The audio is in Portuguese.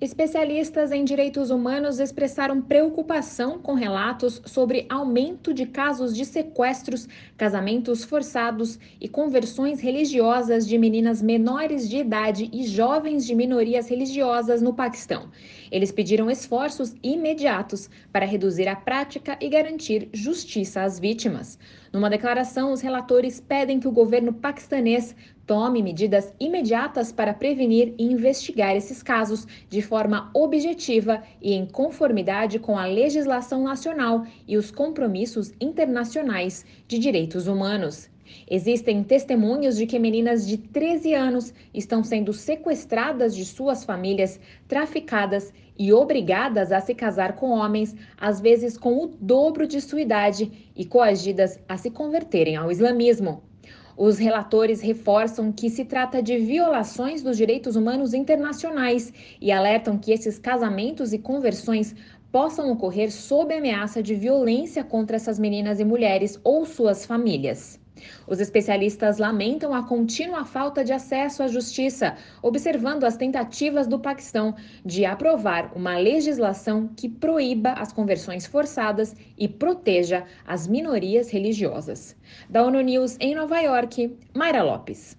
Especialistas em direitos humanos expressaram preocupação com relatos sobre aumento de casos de sequestros, casamentos forçados e conversões religiosas de meninas menores de idade e jovens de minorias religiosas no Paquistão. Eles pediram esforços imediatos para reduzir a prática e garantir justiça às vítimas. Numa declaração, os relatores pedem que o governo paquistanês tome medidas imediatas para prevenir e investigar esses casos de forma objetiva e em conformidade com a legislação nacional e os compromissos internacionais de direitos humanos. Existem testemunhos de que meninas de 13 anos estão sendo sequestradas de suas famílias, traficadas e obrigadas a se casar com homens, às vezes com o dobro de sua idade, e coagidas a se converterem ao islamismo. Os relatores reforçam que se trata de violações dos direitos humanos internacionais e alertam que esses casamentos e conversões possam ocorrer sob ameaça de violência contra essas meninas e mulheres ou suas famílias. Os especialistas lamentam a contínua falta de acesso à justiça, observando as tentativas do Paquistão de aprovar uma legislação que proíba as conversões forçadas e proteja as minorias religiosas. Da ONU News em Nova York, Mayra Lopes.